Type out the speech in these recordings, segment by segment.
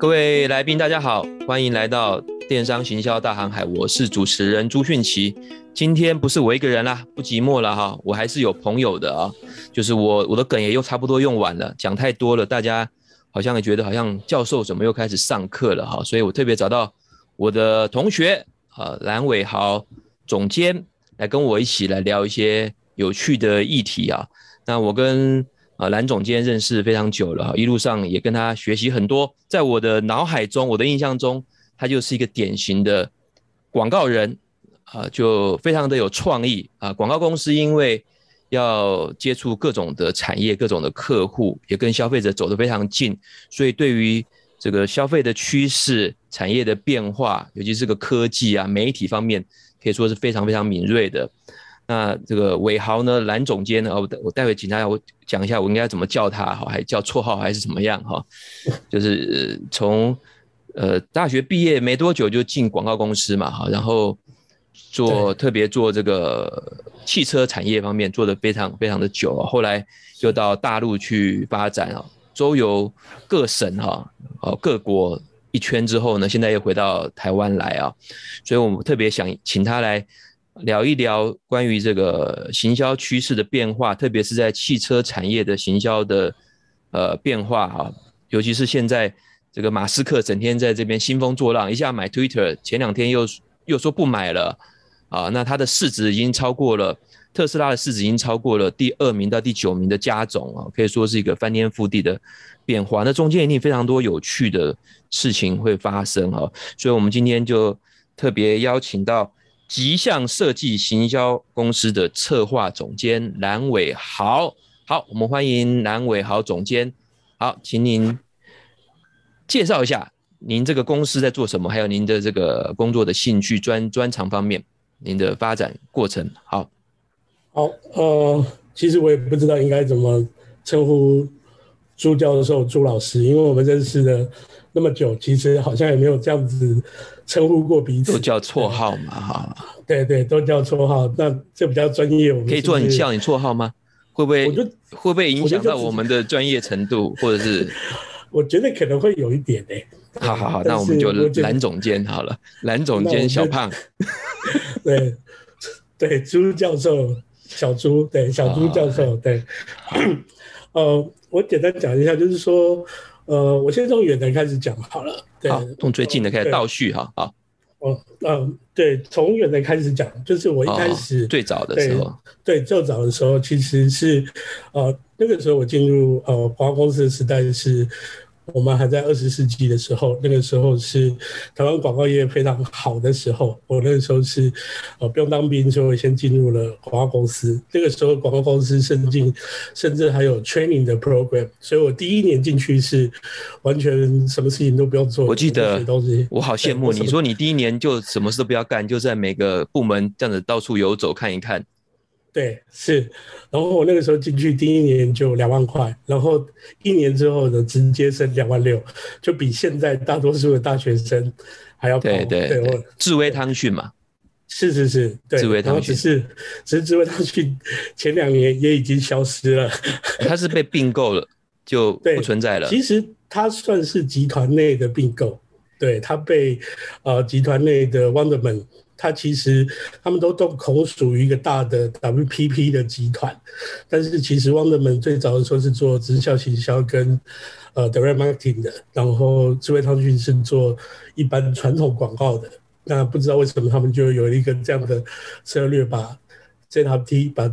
各位来宾，大家好，欢迎来到电商行销大航海。我是主持人朱迅奇。今天不是我一个人啦，不寂寞了哈，我还是有朋友的啊。就是我我的梗也又差不多用完了，讲太多了，大家好像也觉得好像教授怎么又开始上课了哈。所以我特别找到我的同学啊，蓝伟豪总监来跟我一起来聊一些有趣的议题啊。那我跟啊，蓝总监认识非常久了，一路上也跟他学习很多。在我的脑海中，我的印象中，他就是一个典型的广告人啊，就非常的有创意啊。广告公司因为要接触各种的产业、各种的客户，也跟消费者走得非常近，所以对于这个消费的趋势、产业的变化，尤其是个科技啊、媒体方面，可以说是非常非常敏锐的。那这个伟豪呢，蓝总监呢，我我待会请他我讲一下，我应该怎么叫他哈，还叫绰号还是怎么样哈？就是从呃大学毕业没多久就进广告公司嘛哈，然后做特别做这个汽车产业方面做得非常非常的久啊，后来又到大陆去发展啊，周游各省哈，哦各国一圈之后呢，现在又回到台湾来啊，所以我们特别想请他来。聊一聊关于这个行销趋势的变化，特别是在汽车产业的行销的呃变化啊，尤其是现在这个马斯克整天在这边兴风作浪，一下买 Twitter，前两天又又说不买了啊，那他的市值已经超过了特斯拉的市值已经超过了第二名到第九名的加总啊，可以说是一个翻天覆地的变化。那中间一定非常多有趣的事情会发生啊，所以我们今天就特别邀请到。极象设计行销公司的策划总监蓝伟豪，好，我们欢迎蓝伟豪总监。好，请您介绍一下您这个公司在做什么，还有您的这个工作的兴趣专专长方面，您的发展过程。好，好，呃，其实我也不知道应该怎么称呼朱教授、朱老师，因为我们认识的那么久，其实好像也没有这样子。称呼过彼此都叫绰号嘛，哈，对对，都叫绰号，那这比较专业。我们可以做你叫你绰号吗？会不会？会不会影响到我们的专业程度，或者是？我觉得可能会有一点诶。好好好，那我们就蓝总监好了，蓝总监小胖。对对，朱教授，小朱，对小朱教授，对。呃，我简单讲一下，就是说。呃，我先从远的开始讲好了。对，从最近的开始倒叙哈。好，哦，嗯，对，从远的开始讲，就是我一开始、哦、最早的时候，对，最早的时候其实是，呃，那个时候我进入呃广告公司的时代是。我们还在二十世纪的时候，那个时候是台湾广告业非常好的时候。我那个时候是呃不用当兵，所以我先进入了广告公司。那个时候广告公司甚至甚至还有 training 的 program，所以我第一年进去是完全什么事情都不用做。我记得我好羡慕你说你第一年就什么事都不要干，就在每个部门这样子到处游走看一看。对，是，然后我那个时候进去第一年就两万块，然后一年之后呢，直接升两万六，就比现在大多数的大学生还要高。对对对，对智威汤讯嘛，是是是，对，智威汤讯只是只是智威汤讯前两年也已经消失了，它是被并购了，就 不存在了。其实它算是集团内的并购，对，它被呃集团内的 Wunderman。它其实他们都都口属于一个大的 WPP 的集团，但是其实 Wunderman 最早的时候是做直销行销跟呃 Direct Marketing 的，然后智慧汤讯是做一般传统广告的。那不知道为什么他们就有一个这样的策略，把 ZWT 把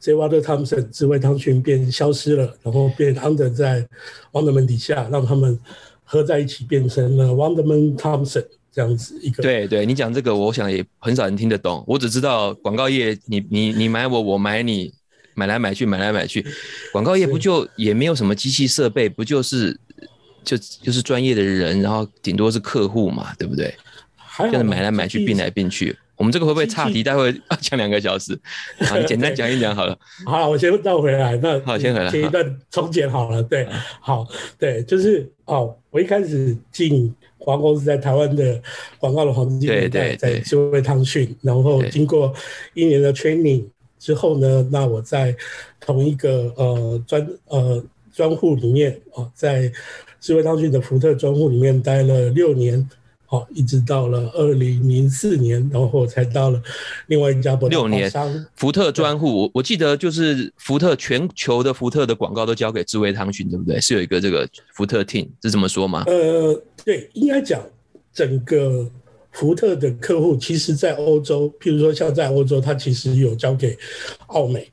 J. Walter Thomson 智慧汤讯变消失了，然后变 under 在 Wunderman 底下，让他们合在一起变成了 Wunderman Thomson。这样子一个对对，你讲这个，我想也很少人听得懂。我只知道广告业你，你你你买我，我买你，买来买去，买来买去。广告业不就也没有什么机器设备，不就是就就是专业的人，然后顶多是客户嘛，对不对？还就是买来买去，并来并去。我们这个会不会岔题？待会讲两个小时，好，你 简单讲一讲好了。好，我先绕回来。那好，先回来。前一段重剪好了。对，好，对，就是哦，我一开始进。广告公司在台湾的广告的黄金年代，在智慧汤讯，然后经过一年的 training 之后呢，那我在同一个呃专呃专户里面啊，在智慧汤逊的福特专户里面待了六年。好，一直到了二零零四年，然后才到了另外一家博大华商。六年，福特专户，我我记得就是福特全球的福特的广告都交给智慧汤逊，对不对？是有一个这个福特 team，是这么说吗？呃，对，应该讲整个福特的客户，其实在欧洲，譬如说像在欧洲，它其实有交给奥美。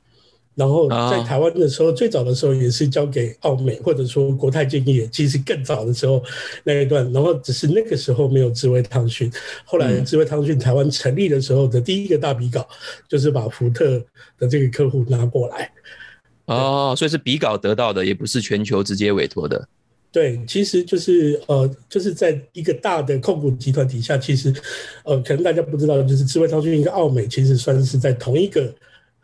然后在台湾的时候，最早的时候也是交给奥美，或者说国泰建业。其实更早的时候那一段，然后只是那个时候没有智慧汤逊。后来智慧汤逊台湾成立的时候的第一个大比稿，就是把福特的这个客户拿过来。哦，所以是比稿得到的，也不是全球直接委托的。对，其实就是呃，就是在一个大的控股集团底下，其实呃，可能大家不知道，就是智慧通讯跟奥美其实算是在同一个。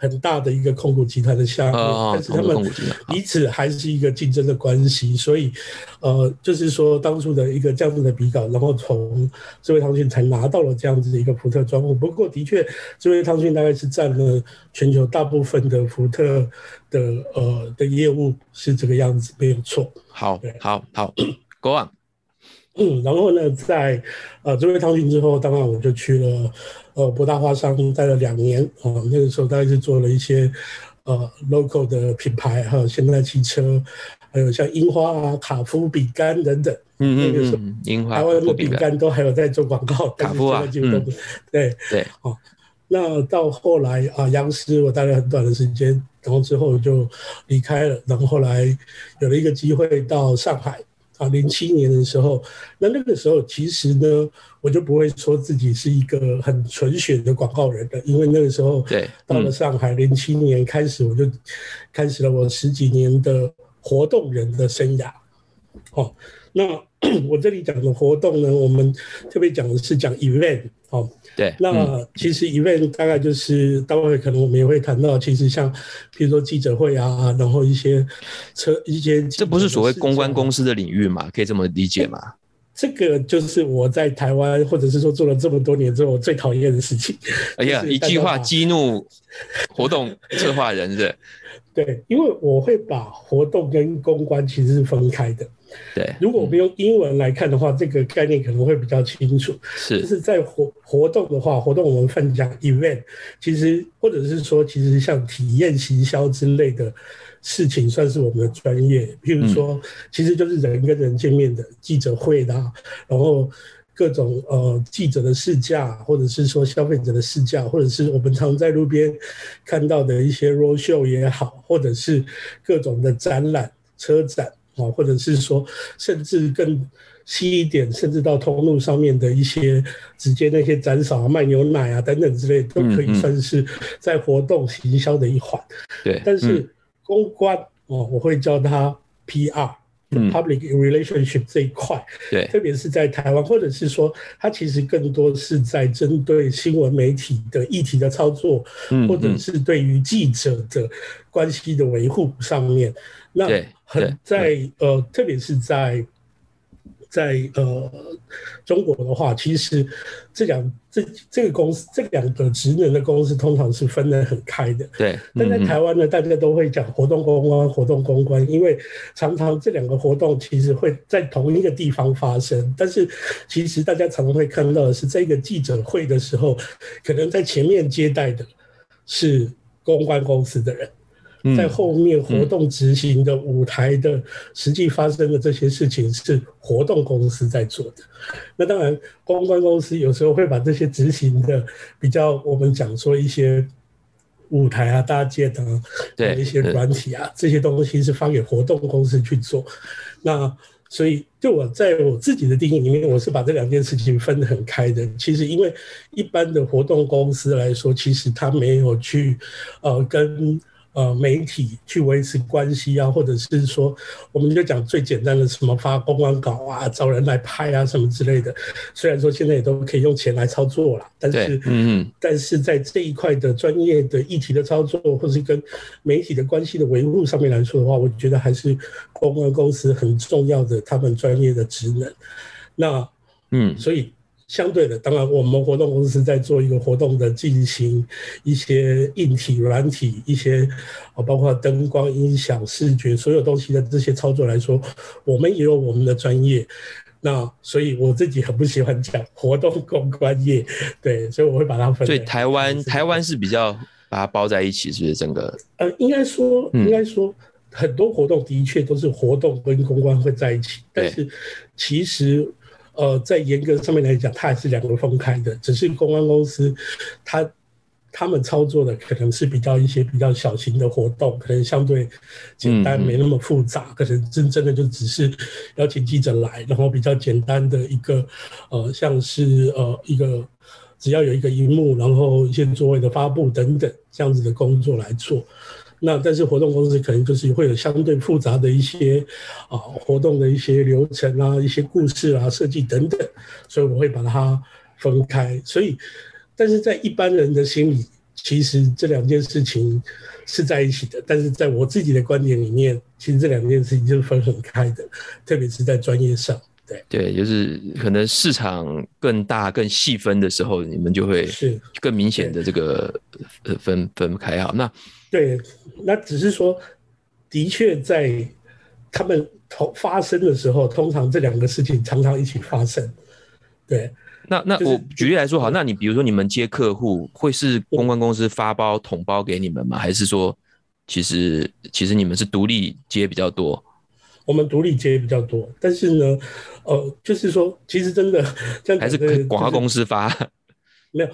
很大的一个控股集团的项目，但是他们彼此还是一个竞争的关系，所以，呃，就是说当初的一个这样子的比稿，然后从智慧通讯才拿到了这样子的一个福特专户。不过，的确，智慧通讯大概是占了全球大部分的福特的呃的业务是这个样子，没有错。好，对，好，好，Go on。嗯，然后呢，在呃智威汤逊之后，当然我就去了。呃，博大华商待了两年啊，那个时候大概是做了一些呃 local 的品牌，还有现代汽车，还有像樱花啊、卡夫饼干等等。嗯嗯，那个时候樱花、台湾的饼干都还有在做广告。卡夫啊，对对对。哦，那到后来啊，央视我待了很短的时间，然后之后就离开了，然后后来有了一个机会到上海。啊，零七年的时候，那那个时候其实呢，我就不会说自己是一个很纯血的广告人的，因为那个时候，对，到了上海，零七年开始，我就开始了我十几年的活动人的生涯。哦，那 我这里讲的活动呢，我们特别讲的是讲 event，哦。对，那其实 event 大概就是待会可能我们也会谈到，其实像比如说记者会啊，然后一些车一些，这不是所谓公关公司的领域嘛？可以这么理解吗？这个就是我在台湾或者是说做了这么多年之后我最讨厌的事情。哎呀，一句话激怒 活动策划人是？对，因为我会把活动跟公关其实是分开的。对，如果我们用英文来看的话，这个概念可能会比较清楚。是，就是在活活动的话，活动我们分讲 event，其实或者是说，其实像体验行销之类的事情，算是我们的专业。譬如说，其实就是人跟人见面的记者会的，然后各种呃记者的试驾，或者是说消费者的试驾，或者是我们常在路边看到的一些 road show 也好，或者是各种的展览、车展。啊，或者是说，甚至更细一点，甚至到通路上面的一些直接那些展扫啊、卖牛奶啊等等之类，都可以算是在活动行销的一环。对，但是公关哦，我会叫它 PR。Public relationship 这一块，对，特别是在台湾，或者是说，它其实更多是在针对新闻媒体的议题的操作，或者是对于记者的关系的维护上面，那很在呃，特别是在。在呃中国的话，其实这两这这个公司这两个职能的公司通常是分得很开的。对，但在台湾呢，大家都会讲活动公关、活动公关，因为常常这两个活动其实会在同一个地方发生，但是其实大家常常会看到的是，这个记者会的时候，可能在前面接待的是公关公司的人。在后面活动执行的舞台的实际发生的这些事情是活动公司在做的。那当然，公关公司有时候会把这些执行的比较，我们讲说一些舞台啊、搭建啊，对一些软体啊这些东西是发给活动公司去做。那所以，就我在我自己的定义里面，我是把这两件事情分得很开的。其实，因为一般的活动公司来说，其实他没有去呃跟。呃，媒体去维持关系啊，或者是说，我们就讲最简单的什么发公关稿啊，找人来拍啊，什么之类的。虽然说现在也都可以用钱来操作了，但是，嗯嗯，但是在这一块的专业的议题的操作，或是跟媒体的关系的维护上面来说的话，我觉得还是公关公司很重要的他们专业的职能。那，嗯，所以。相对的，当然我们活动公司在做一个活动的进行，一些硬体、软体，一些啊，包括灯光、音响、视觉所有东西的这些操作来说，我们也有我们的专业。那所以我自己很不喜欢讲活动公关业，对，所以我会把它分。所以台湾台湾是比较把它包在一起，是不是整个？呃，应该说，应该说，很多活动的确都是活动跟公关会在一起，但是其实。呃，在严格上面来讲，它还是两个分开的。只是公关公司，它他们操作的可能是比较一些比较小型的活动，可能相对简单，没那么复杂。可能真正的就只是邀请记者来，然后比较简单的一个呃，像是呃一个只要有一个荧幕，然后一些座位的发布等等这样子的工作来做。那但是活动公司可能就是会有相对复杂的一些啊活动的一些流程啊、一些故事啊、设计等等，所以我会把它分开。所以，但是在一般人的心里，其实这两件事情是在一起的。但是在我自己的观点里面，其实这两件事情就是分很开的，特别是在专业上。对对，就是可能市场更大、更细分的时候，你们就会是更明显的这个呃分分开啊。那对，那只是说，的确在他们同发生的时候，通常这两个事情常常一起发生。对，那那我举例来说，好，那你比如说你们接客户，会是公关公司发包统包给你们吗？还是说，其实其实你们是独立接比较多？我们独立接比较多，但是呢，呃，就是说，其实真的这样还是广告公司发？没有。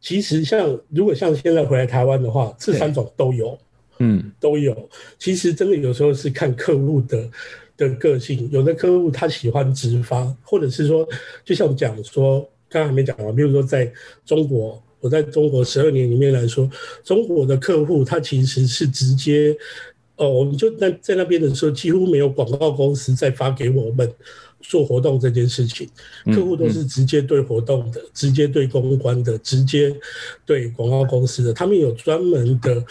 其实像如果像现在回来台湾的话，这三种都有，嗯，都有。其实真的有时候是看客户的的个性，有的客户他喜欢直发，或者是说，就像讲说，刚刚还没讲完，比如说在中国，我在中国十二年里面来说，中国的客户他其实是直接，哦，我们就在在那边的时候，几乎没有广告公司再发给我们。做活动这件事情，客户都是直接对活动的，嗯嗯、直接对公关的，直接对广告公司的，他们有专门的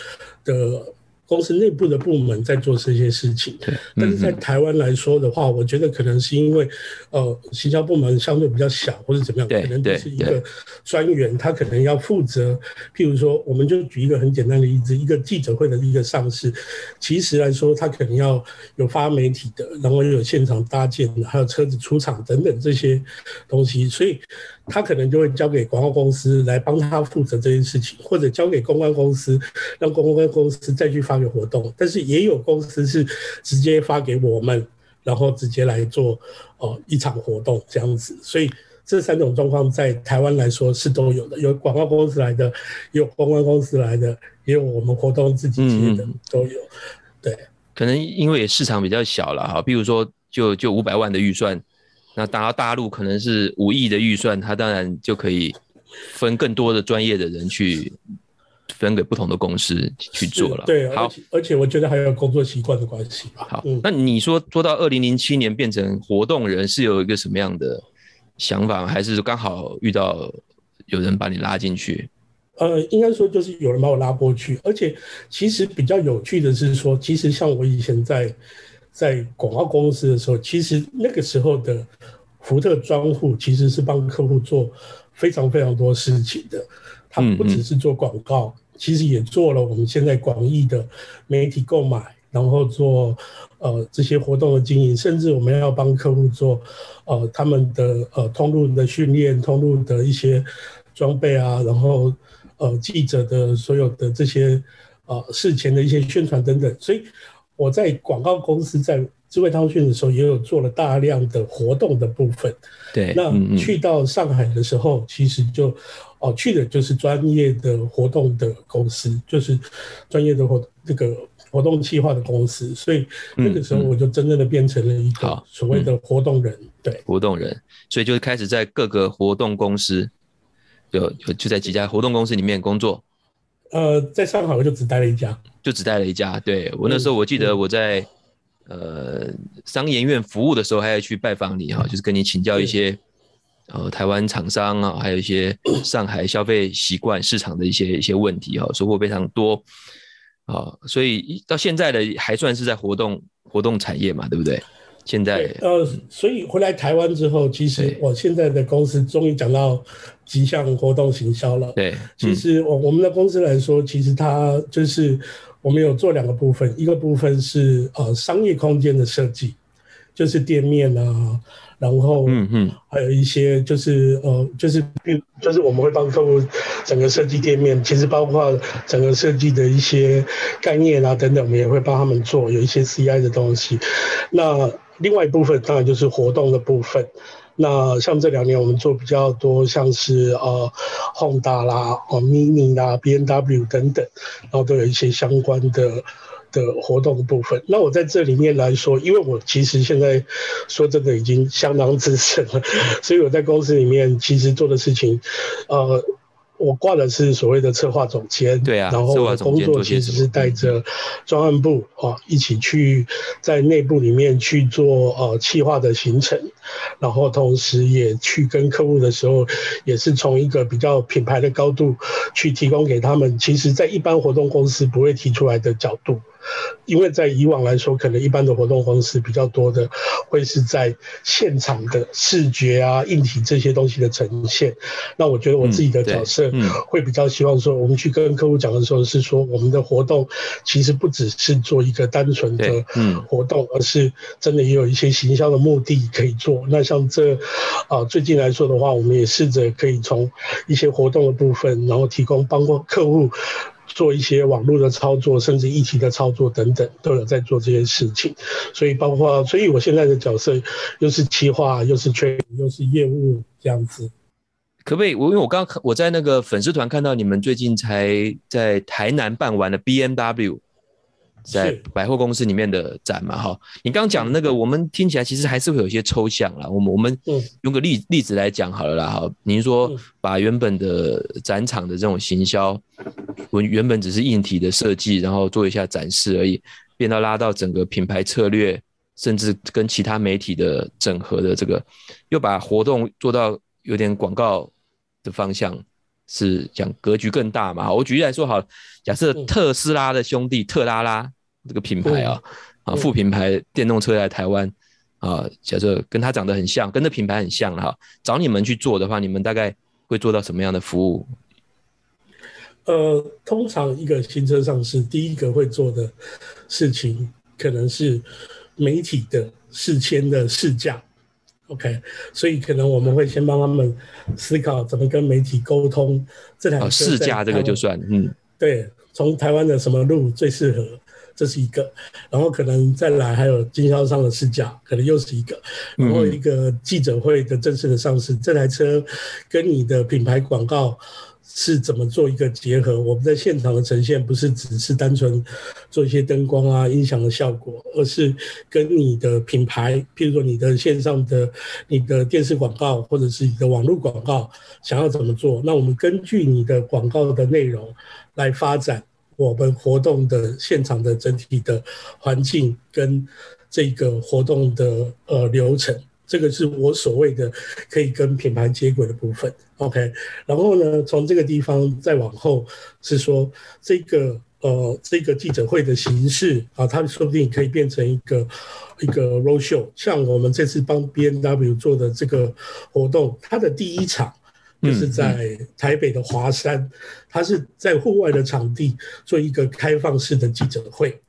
的。公司内部的部门在做这些事情，但是在台湾来说的话，我觉得可能是因为，呃，行销部门相对比较小，或者怎么样，可能就是一个专员，他可能要负责。譬如说，我们就举一个很简单的例子，一个记者会的一个上市，其实来说，他可能要有发媒体的，然后又有现场搭建的，还有车子出场等等这些东西，所以。他可能就会交给广告公司来帮他负责这件事情，或者交给公关公司，让公关公司再去发给活动。但是也有公司是直接发给我们，然后直接来做哦、呃、一场活动这样子。所以这三种状况在台湾来说是都有的，有广告公司来的，也有公关公司来的，也有我们活动自己接的，都有。对，可能因为市场比较小了哈，比如说就就五百万的预算。那打到大陆可能是五亿的预算，他当然就可以分更多的专业的人去分给不同的公司去做了。对，好，而且，而且我觉得还有工作习惯的关系吧。好，嗯、那你说做到二零零七年变成活动人是有一个什么样的想法？还是刚好遇到有人把你拉进去？呃，应该说就是有人把我拉过去，而且其实比较有趣的是说，其实像我以前在。在广告公司的时候，其实那个时候的福特专户其实是帮客户做非常非常多事情的。他不只是做广告，其实也做了我们现在广义的媒体购买，然后做呃这些活动的经营，甚至我们要帮客户做呃他们的呃通路的训练、通路的一些装备啊，然后呃记者的所有的这些呃事前的一些宣传等等，所以。我在广告公司在智慧通讯的时候，也有做了大量的活动的部分。对，那去到上海的时候，其实就哦去的就是专业的活动的公司，就是专业的活这个活动计划的公司。所以那个时候我就真正的变成了一个所谓的活动人。对，活动人，所以就开始在各个活动公司，有有就在几家活动公司里面工作。呃，在上海我就只待了一家，就只待了一家。对，我那时候我记得我在、嗯、呃商研院服务的时候，还要去拜访你哈，就是跟你请教一些呃台湾厂商啊，还有一些 上海消费习惯市场的一些一些问题哈，收获非常多啊。所以到现在的还算是在活动活动产业嘛，对不对？现在呃，所以回来台湾之后，其实我现在的公司终于讲到极象活动行销了。对，其实我我们的公司来说，其实它就是我们有做两个部分，一个部分是呃商业空间的设计，就是店面啊。然后，嗯嗯，还有一些就是呃，就是就是我们会帮客户整个设计店面，其实包括整个设计的一些概念啊等等，我们也会帮他们做有一些 CI 的东西。那另外一部分当然就是活动的部分。那像这两年我们做比较多，像是呃，Honda 啦、哦 Mini 啦、B N W 等等，然后都有一些相关的。的活动的部分，那我在这里面来说，因为我其实现在说真的已经相当资深了，所以我在公司里面其实做的事情，呃，我挂的是所谓的策划总监，对啊，然后我的工作其实是带着专案部啊一起去在内部里面去做呃企划的行程，然后同时也去跟客户的时候，也是从一个比较品牌的高度去提供给他们，其实在一般活动公司不会提出来的角度。因为在以往来说，可能一般的活动方式比较多的，会是在现场的视觉啊、硬体这些东西的呈现。那我觉得我自己的角色会比较希望说，我们去跟客户讲的时候，是说我们的活动其实不只是做一个单纯的活动，而是真的也有一些行销的目的可以做。那像这啊，最近来说的话，我们也试着可以从一些活动的部分，然后提供帮过客户。做一些网络的操作，甚至议题的操作等等，都有在做这些事情。所以包括，所以我现在的角色又是企划，又是缺，又是业务这样子。可不可以？我因为我刚刚我在那个粉丝团看到你们最近才在台南办完的 BMW。在百货公司里面的展嘛，哈，你刚刚讲的那个，我们听起来其实还是会有一些抽象啦。我们我们用个例例子来讲好了啦，哈，您说把原本的展场的这种行销，我原本只是硬体的设计，然后做一下展示而已，变到拉到整个品牌策略，甚至跟其他媒体的整合的这个，又把活动做到有点广告的方向，是讲格局更大嘛？我举例来说好，假设特斯拉的兄弟特拉拉。这个品牌啊，啊副品牌电动车来台湾啊，假设跟它长得很像，跟这品牌很像了哈，找你们去做的话，你们大概会做到什么样的服务？呃，通常一个新车上市，第一个会做的事情，可能是媒体的事先的试驾，OK，所以可能我们会先帮他们思考怎么跟媒体沟通这台车。试驾这个就算，嗯，对，从台湾的什么路最适合。这是一个，然后可能再来还有经销商的试驾，可能又是一个，然后一个记者会的正式的上市，嗯、这台车跟你的品牌广告是怎么做一个结合？我们在现场的呈现不是只是单纯做一些灯光啊、音响的效果，而是跟你的品牌，譬如说你的线上的、你的电视广告或者是你的网络广告，想要怎么做？那我们根据你的广告的内容来发展。我们活动的现场的整体的环境跟这个活动的呃流程，这个是我所谓的可以跟品牌接轨的部分。OK，然后呢，从这个地方再往后是说这个呃这个记者会的形式啊，它说不定可以变成一个一个 roadshow，像我们这次帮 B N W 做的这个活动，它的第一场。就是在台北的华山，它是在户外的场地做一个开放式的记者会。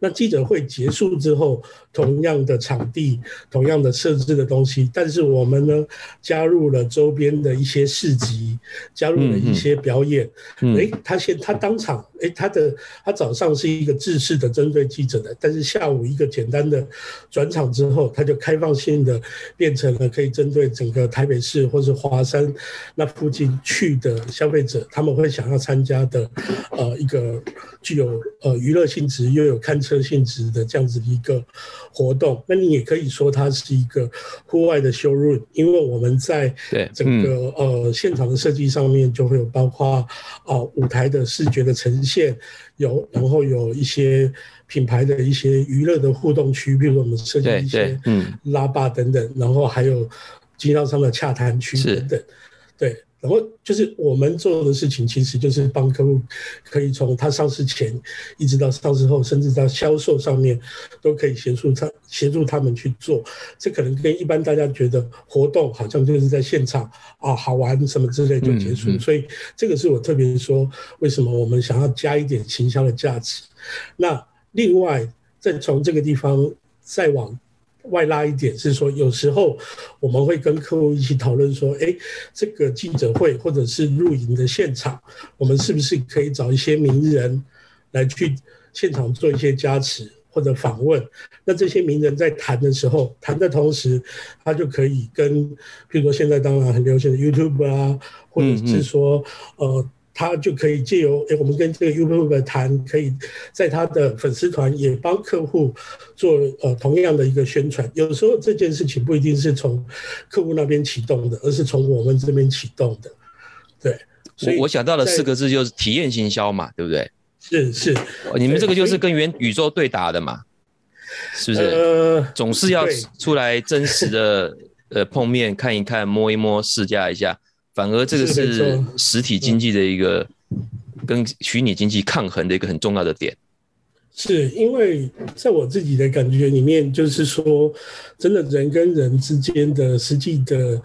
那记者会结束之后，同样的场地，同样的设置的东西，但是我们呢，加入了周边的一些市集，加入了一些表演。哎、嗯嗯欸，他现他当场，哎、欸，他的他早上是一个制式的针对记者的，但是下午一个简单的转场之后，他就开放性的变成了可以针对整个台北市或是华山那附近去的消费者，他们会想要参加的，呃，一个具有呃娱乐性质又有看车性质的这样子的一个。活动，那你也可以说它是一个户外的 showroom，因为我们在整个、嗯、呃现场的设计上面就会有包括啊、呃、舞台的视觉的呈现，有然后有一些品牌的一些娱乐的互动区，比如说我们设计一些嗯。拉霸等等，然后还有经销商的洽谈区等等，对。然后就是我们做的事情，其实就是帮客户可以从他上市前一直到上市后，甚至到销售上面，都可以协助他协助他们去做。这可能跟一般大家觉得活动好像就是在现场啊好玩什么之类就结束。嗯嗯。所以这个是我特别说，为什么我们想要加一点行销的价值。那另外再从这个地方再往。外拉一点是说，有时候我们会跟客户一起讨论说，哎，这个记者会或者是露营的现场，我们是不是可以找一些名人来去现场做一些加持或者访问？那这些名人在谈的时候，谈的同时，他就可以跟，譬如说现在当然很流行的 YouTube 啊，或者是说，呃。他就可以借由诶，我们跟这个 YouTube 谈，可以在他的粉丝团也帮客户做呃同样的一个宣传。有时候这件事情不一定是从客户那边启动的，而是从我们这边启动的。对，所以我想到的四个字就是体验行销嘛，对不对？是是，你们这个就是跟元宇宙对打的嘛，是不是？呃，总是要出来真实的呃碰面看一看，摸一摸，试驾一下。反而这个是实体经济的一个跟虚拟经济抗衡的一个很重要的点。是因为在我自己的感觉里面，就是说，真的人跟人之间的实际的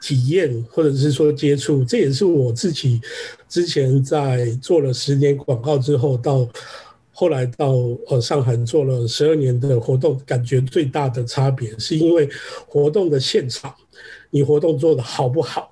体验，或者是说接触，这也是我自己之前在做了十年广告之后，到后来到呃上海做了十二年的活动，感觉最大的差别，是因为活动的现场，你活动做的好不好？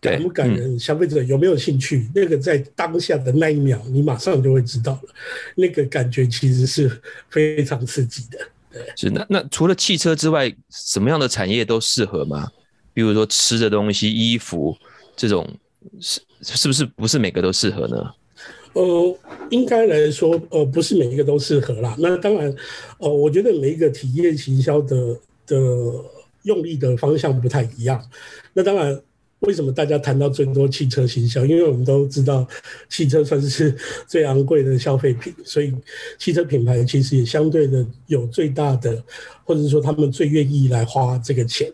感不感人？消费者有没有兴趣？嗯、那个在当下的那一秒，你马上就会知道了。那个感觉其实是非常刺激的。对，是那那除了汽车之外，什么样的产业都适合吗？比如说吃的东西、衣服这种，是是不是不是每个都适合呢？呃，应该来说，呃，不是每一个都适合啦。那当然，呃，我觉得每一个体验行销的的用力的方向不太一样。那当然。为什么大家谈到最多汽车行销？因为我们都知道，汽车算是最昂贵的消费品，所以汽车品牌其实也相对的有最大的，或者说他们最愿意来花这个钱。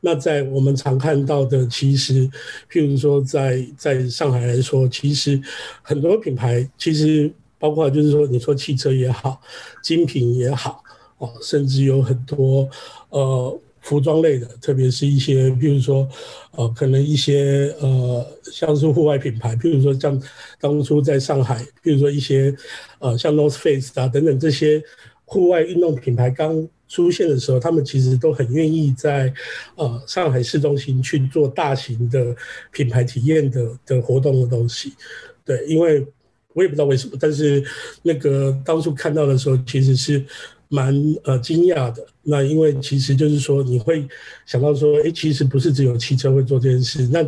那在我们常看到的，其实譬如说在在上海来说，其实很多品牌，其实包括就是说你说汽车也好，精品也好，哦，甚至有很多呃。服装类的，特别是一些，比如说，呃，可能一些呃，像是户外品牌，比如说像当初在上海，比如说一些，呃，像 North Face 啊等等这些户外运动品牌刚出现的时候，他们其实都很愿意在呃上海市中心去做大型的品牌体验的的活动的东西。对，因为我也不知道为什么，但是那个当初看到的时候，其实是。蛮呃惊讶的，那因为其实就是说你会想到说，哎，其实不是只有汽车会做这件事。那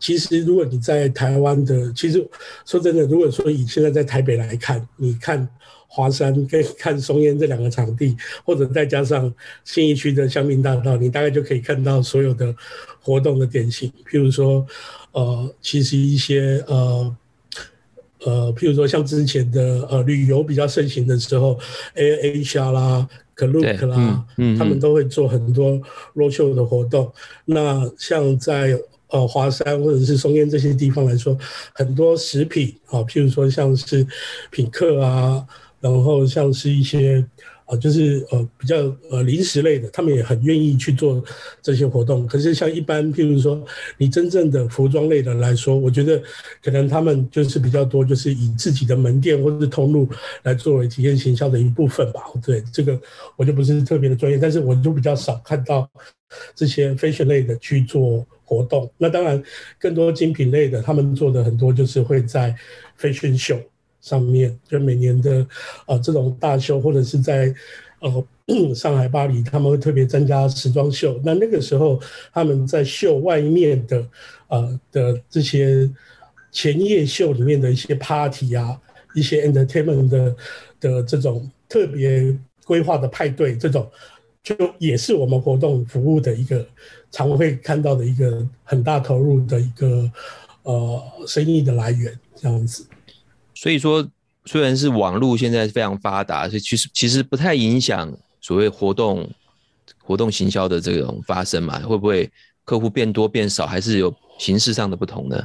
其实如果你在台湾的，其实说真的，如果说以现在在台北来看，你看华山跟 看松烟这两个场地，或者再加上信义区的香槟大道，你大概就可以看到所有的活动的典型。譬如说，呃，其实一些呃。呃，譬如说像之前的呃旅游比较盛行的时候，AirAsia 啦、Klook 啦，嗯嗯、他们都会做很多 roadshow 的活动。那像在呃华山或者是松烟这些地方来说，很多食品啊，譬如说像是品客啊，然后像是一些。啊，就是呃比较呃零食类的，他们也很愿意去做这些活动。可是像一般，譬如说你真正的服装类的来说，我觉得可能他们就是比较多，就是以自己的门店或者是通路来作为体验行销的一部分吧。对，这个我就不是特别的专业，但是我就比较少看到这些 fashion 类的去做活动。那当然，更多精品类的，他们做的很多就是会在 fashion show。上面就每年的呃这种大秀，或者是在呃上海、巴黎，他们会特别参加时装秀。那那个时候，他们在秀外面的呃的这些前夜秀里面的一些 party 啊，一些 entertainment 的的这种特别规划的派对，这种就也是我们活动服务的一个常会看到的一个很大投入的一个呃生意的来源，这样子。所以说，虽然是网络现在非常发达，所以其实其实不太影响所谓活动活动行销的这种发生嘛？会不会客户变多变少，还是有形式上的不同呢？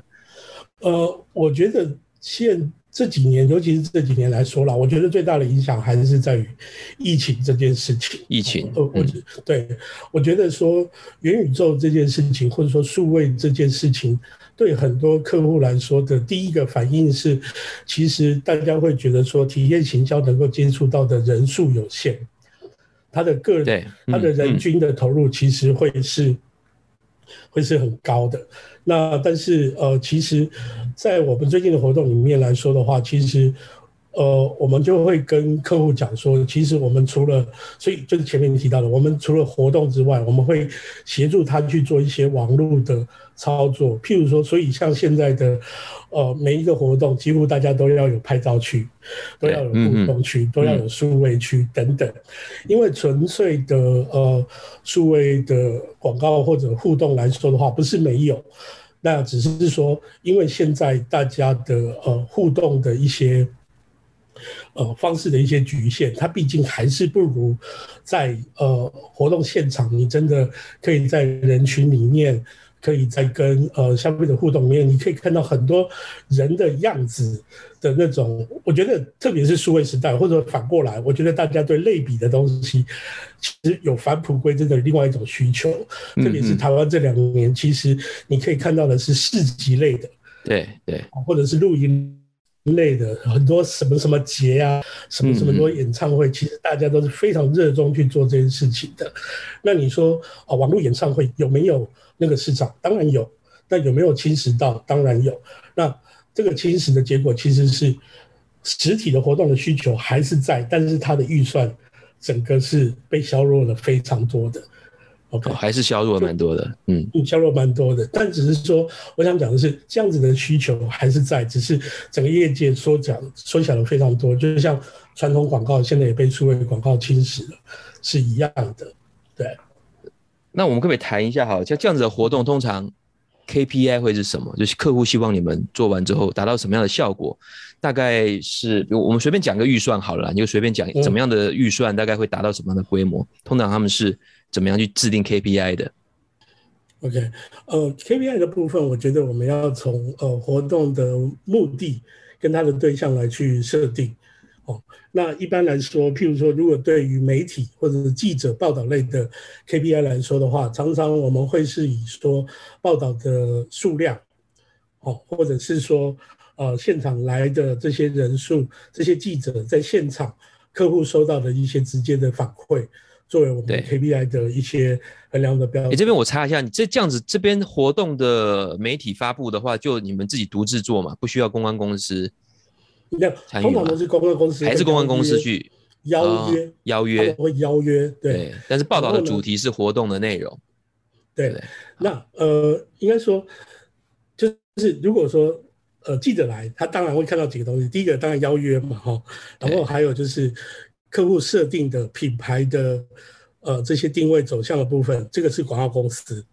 呃，我觉得现这几年，尤其是这几年来说了，我觉得最大的影响还是在于疫情这件事情。疫情，呃，对，我觉得说元宇宙这件事情，或者说数位这件事情，对很多客户来说的第一个反应是，其实大家会觉得说，体验行销能够接触到的人数有限，他的个人，他的人均的投入其实会是。会是很高的，那但是呃，其实，在我们最近的活动里面来说的话，其实。呃，我们就会跟客户讲说，其实我们除了，所以就是前面提到的，我们除了活动之外，我们会协助他去做一些网络的操作，譬如说，所以像现在的，呃，每一个活动几乎大家都要有拍照区，都要有互动区，都要有数位区等等，因为纯粹的呃数位的广告或者互动来说的话，不是没有，那只是说，因为现在大家的呃互动的一些。呃，方式的一些局限，它毕竟还是不如在呃活动现场，你真的可以在人群里面，可以在跟呃消费者互动里面，你可以看到很多人的样子的那种。我觉得，特别是数位时代，或者反过来，我觉得大家对类比的东西，其实有返璞归真的另外一种需求。特别是台湾这两年，其实你可以看到的是市集类的，对对，或者是露营。类的很多什么什么节啊，什么什么多演唱会，其实大家都是非常热衷去做这件事情的。那你说啊，网络演唱会有没有那个市场？当然有。那有没有侵蚀到？当然有。那这个侵蚀的结果其实是实体的活动的需求还是在，但是它的预算整个是被削弱了非常多的。还是削弱蛮多的，嗯，削弱蛮多的，但只是说，我想讲的是，这样子的需求还是在，只是整个业界缩小缩小了非常多，就是像传统广告现在也被数位广告侵蚀了，是一样的，对。那我们可不可以谈一下哈，像这样子的活动，通常 KPI 会是什么？就是客户希望你们做完之后达到什么样的效果？大概是，比如我们随便讲个预算好了，你就随便讲怎么样的预算，大概会达到什么样的规模？通常他们是。怎么样去制定 KPI 的？OK，呃，KPI 的部分，我觉得我们要从呃活动的目的跟它的对象来去设定。哦，那一般来说，譬如说，如果对于媒体或者是记者报道类的 KPI 来说的话，常常我们会是以说报道的数量，哦，或者是说呃现场来的这些人数，这些记者在现场客户收到的一些直接的反馈。作为我们 KPI 的一些衡量的标准。你、欸、这边我查一下，你这这样子，这边活动的媒体发布的话，就你们自己独自做嘛，不需要公关公司参与。通常都是公关公司，还是公关公司去邀约？邀约会邀约，对，对。但是报道的主题是活动的内容。对，对，那呃，应该说，就是如果说呃记者来，他当然会看到几个东西。第一个当然邀约嘛，哈，然后还有就是。客户设定的品牌的呃这些定位走向的部分，这个是广告公司。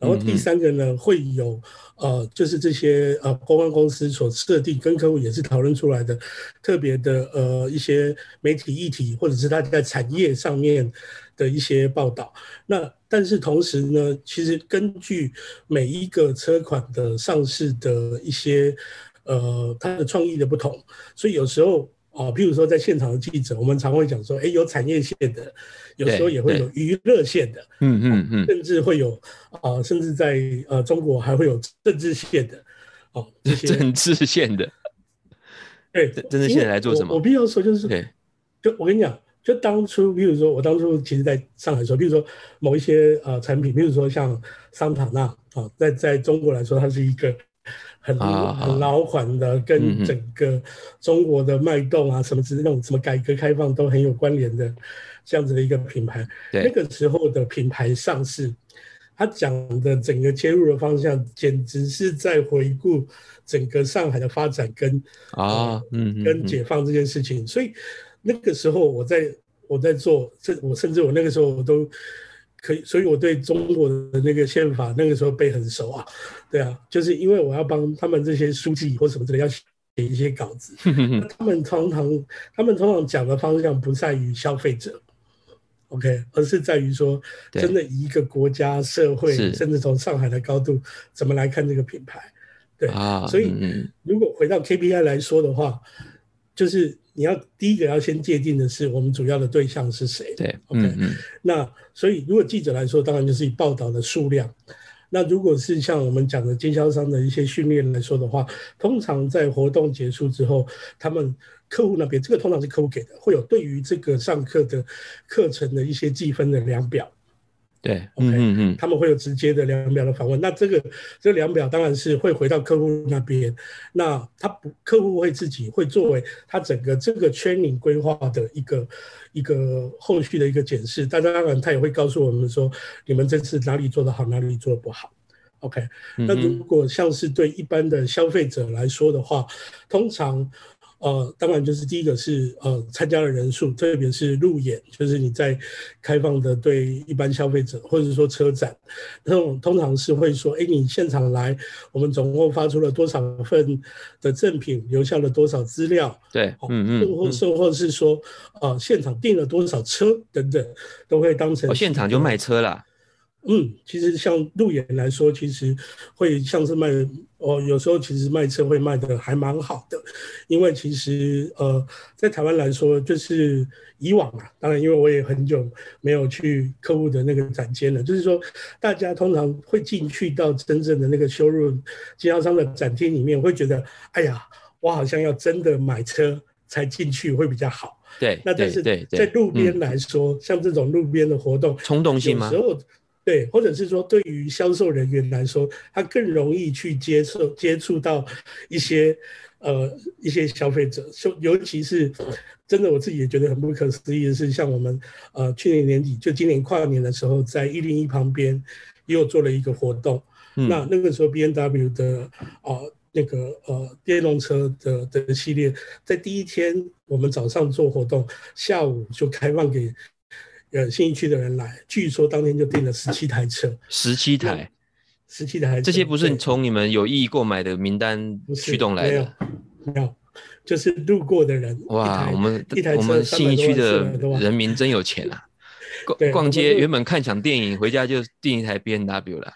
然后第三个呢，会有呃就是这些呃公关公司所设定跟客户也是讨论出来的特别的呃一些媒体议题，或者是他在产业上面的一些报道。那但是同时呢，其实根据每一个车款的上市的一些呃它的创意的不同，所以有时候。哦，譬如说在现场的记者，我们常会讲说，哎，有产业线的，有时候也会有娱乐线的，嗯嗯嗯，甚至会有啊、呃，甚至在呃中国还会有政治线的，哦，这些政治线的，对，政治线来做什么？我，我必须要说，就是.就我跟你讲，就当初，比如说我当初其实在上海说，比如说某一些呃产品，比如说像桑塔纳啊，在在中国来说，它是一个。很很老款的，跟整个中国的脉动啊，什么之类那种什么改革开放都很有关联的这样子的一个品牌。那个时候的品牌上市，他讲的整个切入的方向，简直是在回顾整个上海的发展跟啊，嗯，跟解放这件事情。所以那个时候我在我在做，甚我甚至我那个时候我都。可以，所以我对中国的那个宪法那个时候背很熟啊，对啊，就是因为我要帮他们这些书记或什么之类要写一些稿子，他们常常他们通常讲的方向不在于消费者，OK，而是在于说，真的一个国家社会，甚至从上海的高度，怎么来看这个品牌？对啊，所以如果回到 KPI 来说的话，就是你要第一个要先界定的是我们主要的对象是谁？对，OK，嗯嗯，那所以如果记者来说，当然就是以报道的数量。那如果是像我们讲的经销商的一些训练来说的话，通常在活动结束之后，他们客户那边这个通常是客户给的，会有对于这个上课的课程的一些计分的量表。对，OK，嗯嗯，他们会有直接的量表的访问。那这个这个量表当然是会回到客户那边。那他不，客户会自己会作为他整个这个 training 规划的一个一个后续的一个检视。但当然，他也会告诉我们说，你们这次哪里做得好，哪里做得不好。OK，那如果像是对一般的消费者来说的话，通常。呃，当然就是第一个是呃参加的人数，特别是路演，就是你在开放的对一般消费者，或者说车展，那种通常是会说，哎，你现场来，我们总共发出了多少份的赠品，留下了多少资料，对，嗯嗯，或或或是说，呃，现场订了多少车等等，都会当成。哦，现场就卖车了。嗯，其实像路演来说，其实会像是卖哦，有时候其实卖车会卖的还蛮好的，因为其实呃，在台湾来说，就是以往啊，当然因为我也很久没有去客户的那个展间了，就是说大家通常会进去到真正的那个 showroom 经销商的展厅里面，会觉得，哎呀，我好像要真的买车才进去会比较好。对，那但是在路边来说，像这种路边的活动，冲动性吗？对，或者是说，对于销售人员来说，他更容易去接受接触到一些呃一些消费者，尤尤其是真的，我自己也觉得很不可思议的是，像我们呃去年年底就今年跨年的时候，在一零一旁边又做了一个活动，嗯、那那个时候 B N W 的啊、呃、那个呃电动车的的系列，在第一天我们早上做活动，下午就开放给。呃，信义区的人来，据说当天就订了十七台车，十七台，十七台，这些不是从你们有意购买的名单驱动来的？没有，就是路过的人。哇，我们我们信义区的人民真有钱啊！逛逛街原本看场电影，回家就订一台 B N W 了。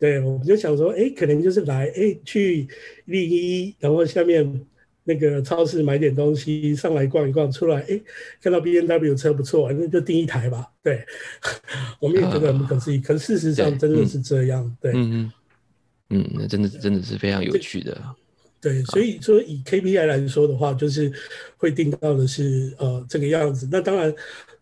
对，我们就想说，哎，可能就是来，哎，去111，然后下面。那个超市买点东西，上来逛一逛，出来哎，看到 B N W 车不错，那就订一台吧。对，我们也觉得很不可思议，啊、可事实上真的是这样。对，对嗯嗯嗯，那真的真的是非常有趣的。对，所以说以 KPI 来说的话，就是会定到的是呃这个样子。那当然，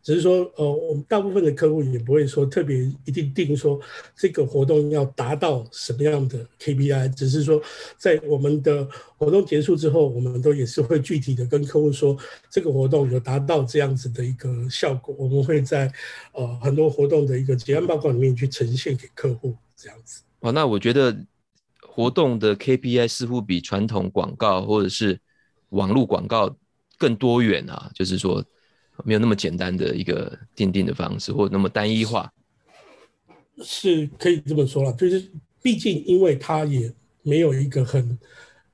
只是说呃我们大部分的客户也不会说特别一定定说这个活动要达到什么样的 KPI，只是说在我们的活动结束之后，我们都也是会具体的跟客户说这个活动有达到这样子的一个效果，我们会在呃很多活动的一个结案报告里面去呈现给客户这样子。哦，那我觉得。活动的 KPI 似乎比传统广告或者是网络广告更多元啊，就是说没有那么简单的一个定定的方式，或那么单一化，是可以这么说了。就是毕竟因为它也没有一个很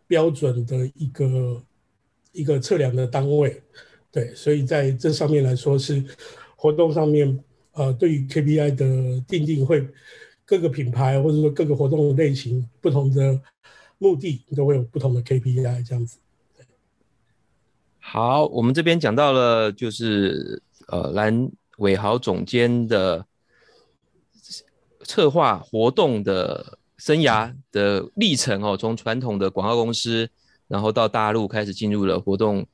标准的一个一个测量的单位，对，所以在这上面来说是活动上面，呃，对于 KPI 的定定会。各个品牌或者说各个活动类型，不同的目的都会有不同的 KPI 这样子。好，我们这边讲到了就是呃蓝伟豪总监的策划活动的生涯的历程哦，从传统的广告公司，然后到大陆开始进入了活动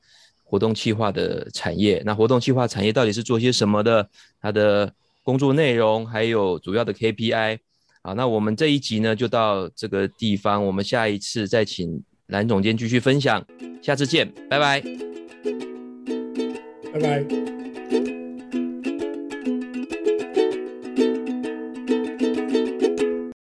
活动企划的产业。那活动企划产业到底是做些什么的？它的工作内容还有主要的 KPI。好，那我们这一集呢就到这个地方，我们下一次再请蓝总监继续分享，下次见，拜拜，拜拜。